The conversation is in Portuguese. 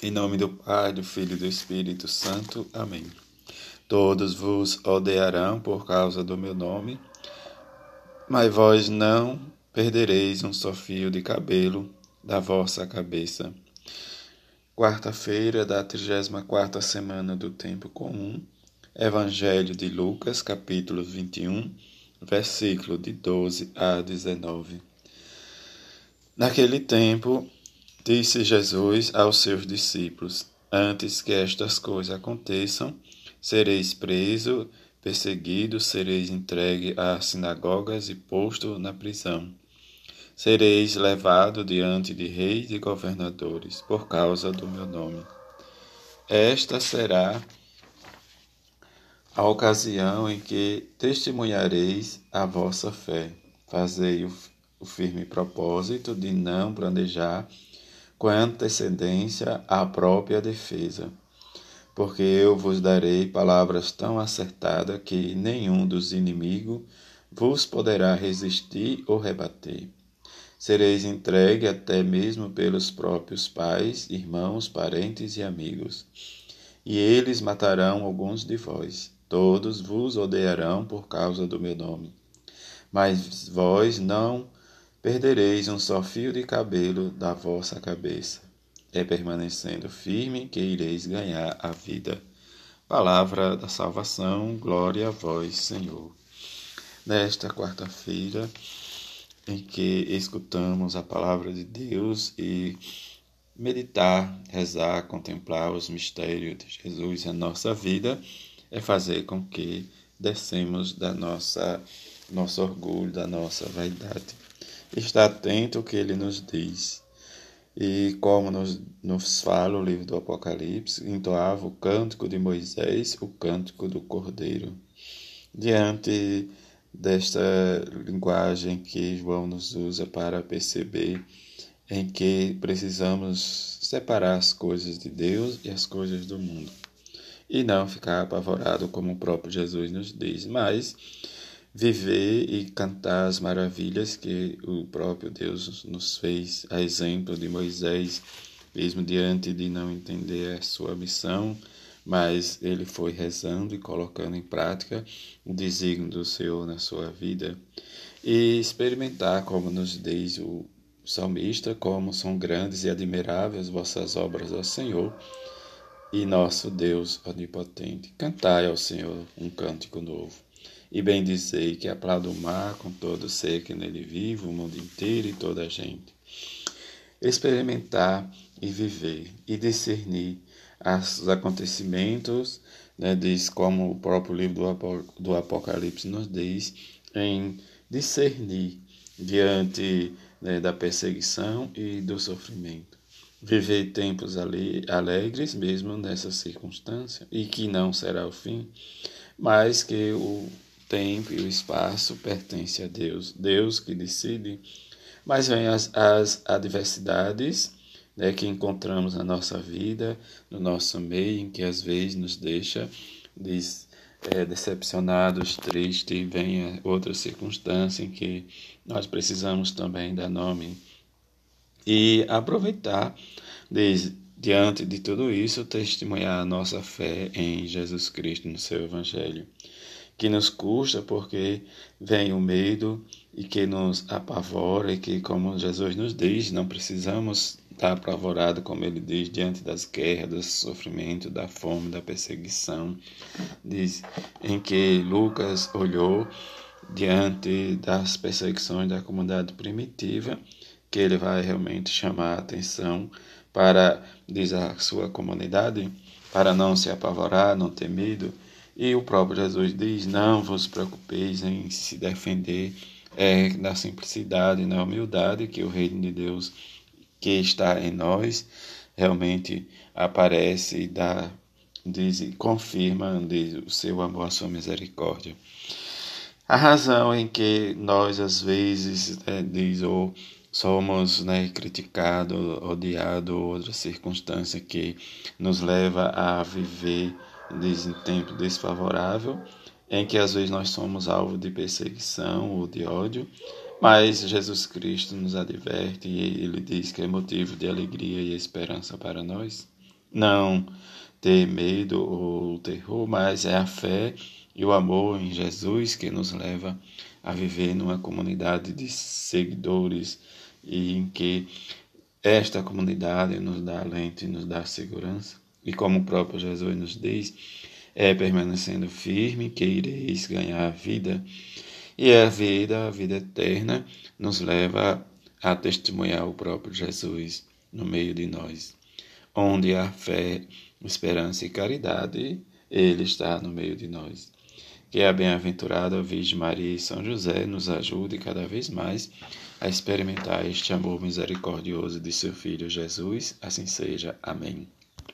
Em nome do Pai, do Filho e do Espírito Santo. Amém. Todos vos odiarão por causa do meu nome, mas vós não perdereis um só fio de cabelo da vossa cabeça. Quarta-feira da 34 semana do tempo comum. Evangelho de Lucas, capítulo 21, versículo de 12 a 19. Naquele tempo, Disse Jesus aos seus discípulos: Antes que estas coisas aconteçam, sereis preso, perseguido, sereis entregue às sinagogas e posto na prisão. Sereis levado diante de reis e governadores por causa do meu nome. Esta será a ocasião em que testemunhareis a vossa fé. Fazei o firme propósito de não planejar com antecedência à própria defesa. Porque eu vos darei palavras tão acertadas que nenhum dos inimigos vos poderá resistir ou rebater. Sereis entregue até mesmo pelos próprios pais, irmãos, parentes e amigos. E eles matarão alguns de vós. Todos vos odiarão por causa do meu nome. Mas vós não perdereis um só fio de cabelo da vossa cabeça. É permanecendo firme que ireis ganhar a vida. Palavra da salvação, glória a vós, Senhor. Nesta quarta-feira, em que escutamos a palavra de Deus e meditar, rezar, contemplar os mistérios de Jesus em nossa vida, é fazer com que descemos da nossa nosso orgulho, da nossa vaidade está atento ao que ele nos diz. E como nos, nos fala o livro do Apocalipse, entoava o cântico de Moisés, o cântico do Cordeiro. Diante desta linguagem que João nos usa para perceber em que precisamos separar as coisas de Deus e as coisas do mundo. E não ficar apavorado como o próprio Jesus nos diz, mas viver e cantar as maravilhas que o próprio Deus nos fez, a exemplo de Moisés, mesmo diante de não entender a sua missão, mas ele foi rezando e colocando em prática o desígnio do Senhor na sua vida e experimentar, como nos diz o salmista, como são grandes e admiráveis vossas obras ao Senhor e nosso Deus onipotente. Cantai ao Senhor um cântico novo e bendizei que aplauda o mar com todo ser que nele vive, o mundo inteiro e toda a gente. Experimentar e viver e discernir os acontecimentos, né, diz como o próprio livro do Apocalipse nos diz, em discernir diante né, da perseguição e do sofrimento. Viver tempos alegres mesmo nessa circunstância e que não será o fim, mas que o tempo e o espaço pertencem a Deus, Deus que decide. Mas vem as, as adversidades né, que encontramos na nossa vida, no nosso meio, em que às vezes nos deixa des, é, decepcionados, tristes, vem outra circunstância em que nós precisamos também dar nome. E aproveitar diante de tudo isso, testemunhar a nossa fé em Jesus Cristo, no seu Evangelho que nos custa porque vem o medo e que nos apavora e que, como Jesus nos diz, não precisamos estar apavorado, como ele diz, diante das guerras, do sofrimento, da fome, da perseguição, diz, em que Lucas olhou diante das perseguições da comunidade primitiva, que ele vai realmente chamar a atenção para, diz a sua comunidade, para não se apavorar, não ter medo, e o próprio Jesus diz: Não vos preocupeis em se defender é, da simplicidade na humildade que o reino de Deus que está em nós realmente aparece e dá, diz, confirma diz, o seu amor, a sua misericórdia. A razão em que nós às vezes é, diz ou somos né, criticados, odiados, outra circunstância que nos leva a viver em tempo desfavorável, em que às vezes nós somos alvo de perseguição ou de ódio, mas Jesus Cristo nos adverte e ele diz que é motivo de alegria e esperança para nós. não ter medo ou terror, mas é a fé e o amor em Jesus que nos leva a viver numa comunidade de seguidores e em que esta comunidade nos dá alento e nos dá segurança. E como o próprio Jesus nos diz, é permanecendo firme que ireis ganhar a vida. E a vida, a vida eterna, nos leva a testemunhar o próprio Jesus no meio de nós. Onde há fé, esperança e caridade, Ele está no meio de nós. Que a bem-aventurada Virgem Maria e São José nos ajude cada vez mais a experimentar este amor misericordioso de seu Filho Jesus. Assim seja. Amém.